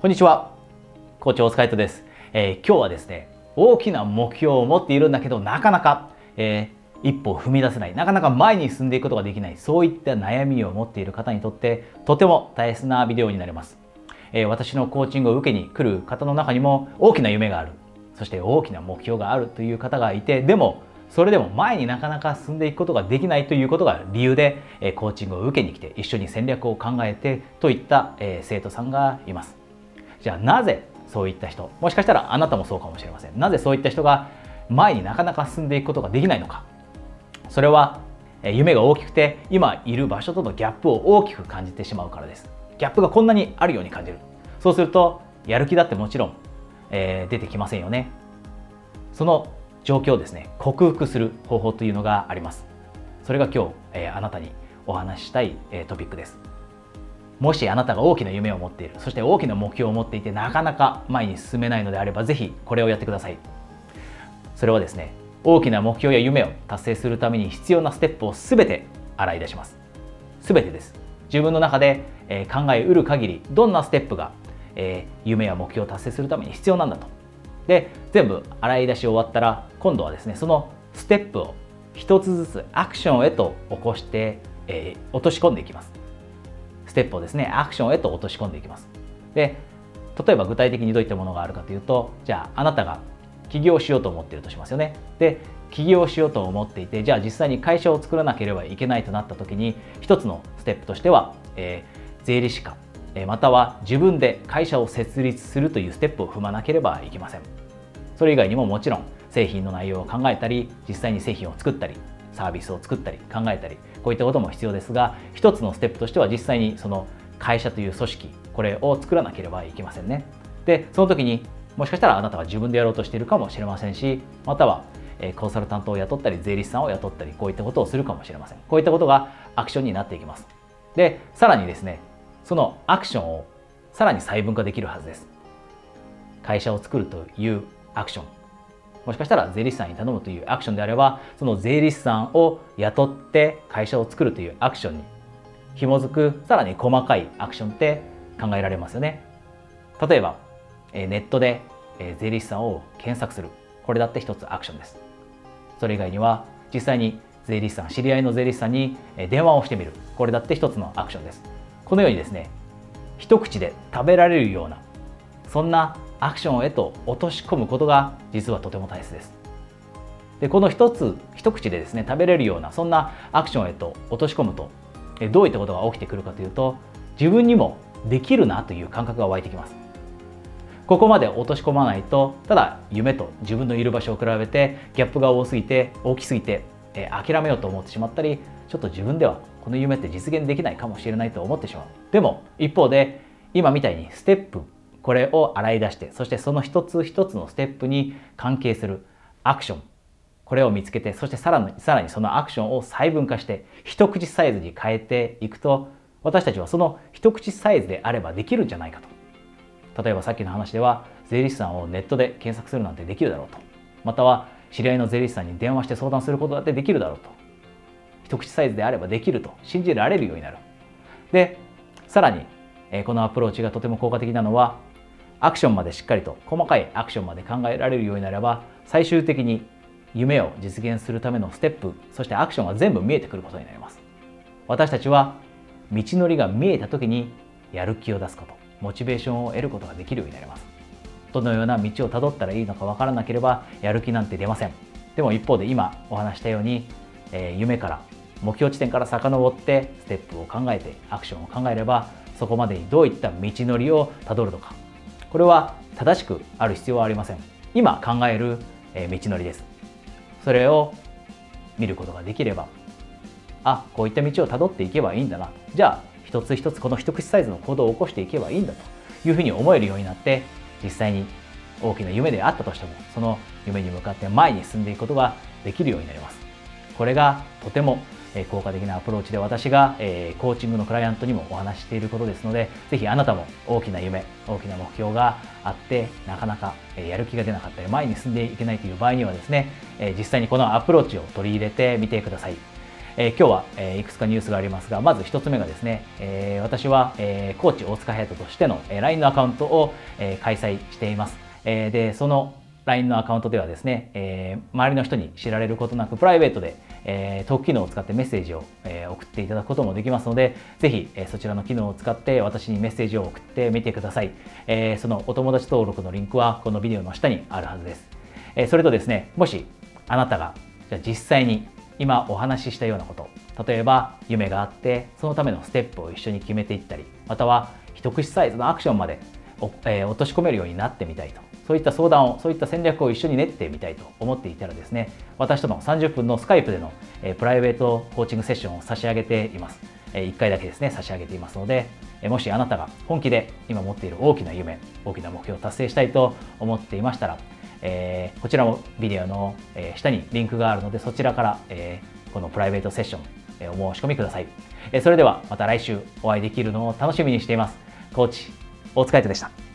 こんにちは。校長スカイトです、えー、今日はですね、大きな目標を持っているんだけど、なかなか、えー、一歩踏み出せない、なかなか前に進んでいくことができない、そういった悩みを持っている方にとって、とても大切なビデオになります。えー、私のコーチングを受けに来る方の中にも、大きな夢がある、そして大きな目標があるという方がいて、でも、それでも前になかなか進んでいくことができないということが理由で、えコーチングを受けに来て一緒に戦略を考えてといった、え生徒さんがいます。じゃあなぜそういった人もしかしたらあなたもそうかもしれません。なぜそういった人が前になかなか進んでいくことができないのか。それは夢が大きくて今いる場所とのギャップを大きく感じてしまうからです。ギャップがこんなにあるように感じる。そうするとやる気だってもちろん、えー、出てきませんよね。その状況をですね克服する方法というのがあります。それが今日、えー、あなたにお話ししたい、えー、トピックです。もしあなたが大きな夢を持っている。そして大きな目標を持っていてなかなか前に進めないのであればぜひこれをやってください。それはですね大きな目標や夢を達成するために必要なステップを全て洗い出します。全てです。自分の中で考えうる限りどんなステップが夢や目標を達成するために必要なんだと。で全部洗い出し終わったら今度はですねそのステップを一つずつアクションへと起こして、え、落とし込んでいきます。ステップをですねアクションへと落とし込んでいきます。で例えば具体的にどういったものがあるかというとじゃああなたが起業しようと思っているとしますよね。で起業しようと思っていてじゃあ実際に会社を作らなければいけないとなった時に一つのステップとしては、えー、税理士かまたは自分で会社を設立するというステップを踏まなければいけません。それ以外にももちろん製品の内容を考えたり実際に製品を作ったりサービスを作ったり考えたりこういったことも必要ですが一つのステップとしては実際にその会社という組織これを作らなければいけませんね。でその時にもしかしたらあなたは自分でやろうとしているかもしれませんしまたはコンサルタントを雇ったり税理士さんを雇ったりこういったことをするかもしれません。こういったことがアクションになっていきます。でさらにですねそのアクションをさらに細分化できるはずです。会社を作るというアクション。もしかしたら税理士さんに頼むというアクションであればその税理士さんを雇って会社を作るというアクションに紐づくさらに細かいアクションって考えられますよね。例えばネットで税理士さんを検索する。これだって一つアクションです。それ以外には実際に税理士さん知り合いの税理士さんに電話をしてみる。これだって一つのアクションです。このようにですね一口で食べられるようなそんなアクションへと落とし込むことが実はとても大切です。でこの一つ一口でですね食べれるようなそんなアクションへと落とし込むとどういったことが起きてくるかというと自分にもできるなという感覚が湧いてきます。ここまで落とし込まないとただ夢と自分のいる場所を比べてギャップが多すぎて大きすぎて、え諦めようと思ってしまったりちょっと自分ではこの夢って実現できないかもしれないと思ってしまうでも一方で今みたいにステップこれを洗い出してそしてその一つ一つのステップに関係するアクションこれを見つけてそしてさらにさらにそのアクションを細分化して一口サイズに変えていくと私たちはその一口サイズであればできるんじゃないかと。例えばさっきの話では税理士さんをネットで検索するなんてできるだろうと。または知り合いの税理士さんに電話して相談することだってできるだろうと。一口サイズであればできると信じられるようになる。でさらにこのアプローチがとても効果的なのはアクションまでしっかりと細かいアクションまで考えられるようになれば最終的に夢を実現するためのステップそしてアクションが全部見えてくることになります。私たちは道のりが見えた時にやる気を出すことモチベーションを得ることができるようになります。どのような道をたどったらいいのかわからなければやる気なんて出ません。でも一方で今お話したように、えー、夢から目標地点から遡ってステップを考えてアクションを考えればそこまでにどういった道のりをたどるのかこれは正しくある必要はありません。今考える道のりです。それを見ることができればあこういった道をたどっていけばいいんだな。じゃあ一つ一つこの一口サイズの行動を起こしていけばいいんだと。いうふうに思えるようになって実際に大きな夢であったとしてもその夢に向かって前に進んでいくことができるようになります。これがとても効果的なアプローチで私がコーチングのクライアントにもお話していることですのでぜひあなたも大きな夢大きな目標があってなかなかやる気が出なかったり前に進んでいけないという場合にはですね実際にこのアプローチを取り入れてみてくださいえ、今日は、え、いくつかニュースがありますが、まず1つ目がですね、え、私は、え、コーチ大塚隼人としての、え、LINE のアカウントを、え、開催しています。え、で、その LINE のアカウントではですね、え、周りの人に知られることなくプライベートで、えー、トーク機能を使ってメッセージを、えー、送っていただくこともできますので、ぜひ、えー、そちらの機能を使って私にメッセージを送ってみてください。えー、そのお友達登録のリンクはこのビデオの下にあるはずです。えー、それとですね、もしあなたがじゃ実際に今お話ししたようなこと例えば夢があってそのためのステップを一緒に決めていったりまたは一口サイズのアクションまでえー、落とし込めるようになってみたいとそういった相談をそういった戦略を一緒に練ってみたいと思っていたらですね私との30分のスカイプでの、え、プライベートコーチングセッションを差し上げています、え、1回だけですね差し上げていますので、えもしあなたが本気で今持っている大きな夢大きな目標を達成したいと思っていましたらえ、こちらもビデオの、え下にリンクがあるのでそちらから、えこのプライベートセッション、えお申し込みください、えそれではまた来週お会いできるのを楽しみにしています。コーチ大塚愛人でした。